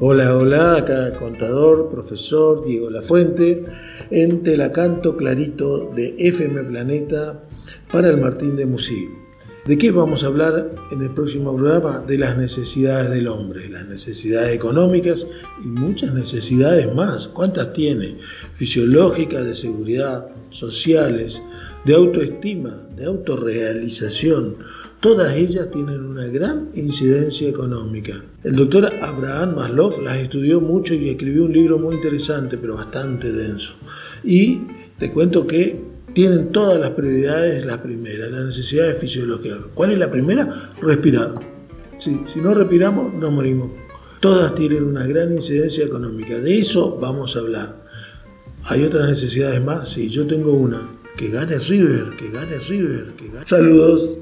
Hola, hola, acá contador, profesor Diego Lafuente, en Telacanto Clarito de FM Planeta para el Martín de Musí. ¿De qué vamos a hablar en el próximo programa? De las necesidades del hombre, las necesidades económicas y muchas necesidades más. ¿Cuántas tiene? Fisiológicas, de seguridad, sociales, de autoestima, de autorrealización Todas ellas tienen una gran incidencia económica. El doctor Abraham Maslow las estudió mucho y escribió un libro muy interesante, pero bastante denso. Y te cuento que tienen todas las prioridades las primeras, las necesidades fisiológicas. ¿Cuál es la primera? Respirar. si no respiramos, nos morimos. Todas tienen una gran incidencia económica. De eso vamos a hablar. ¿Hay otras necesidades más? Sí, yo tengo una. Que gane River, que gane River, que gane. Saludos.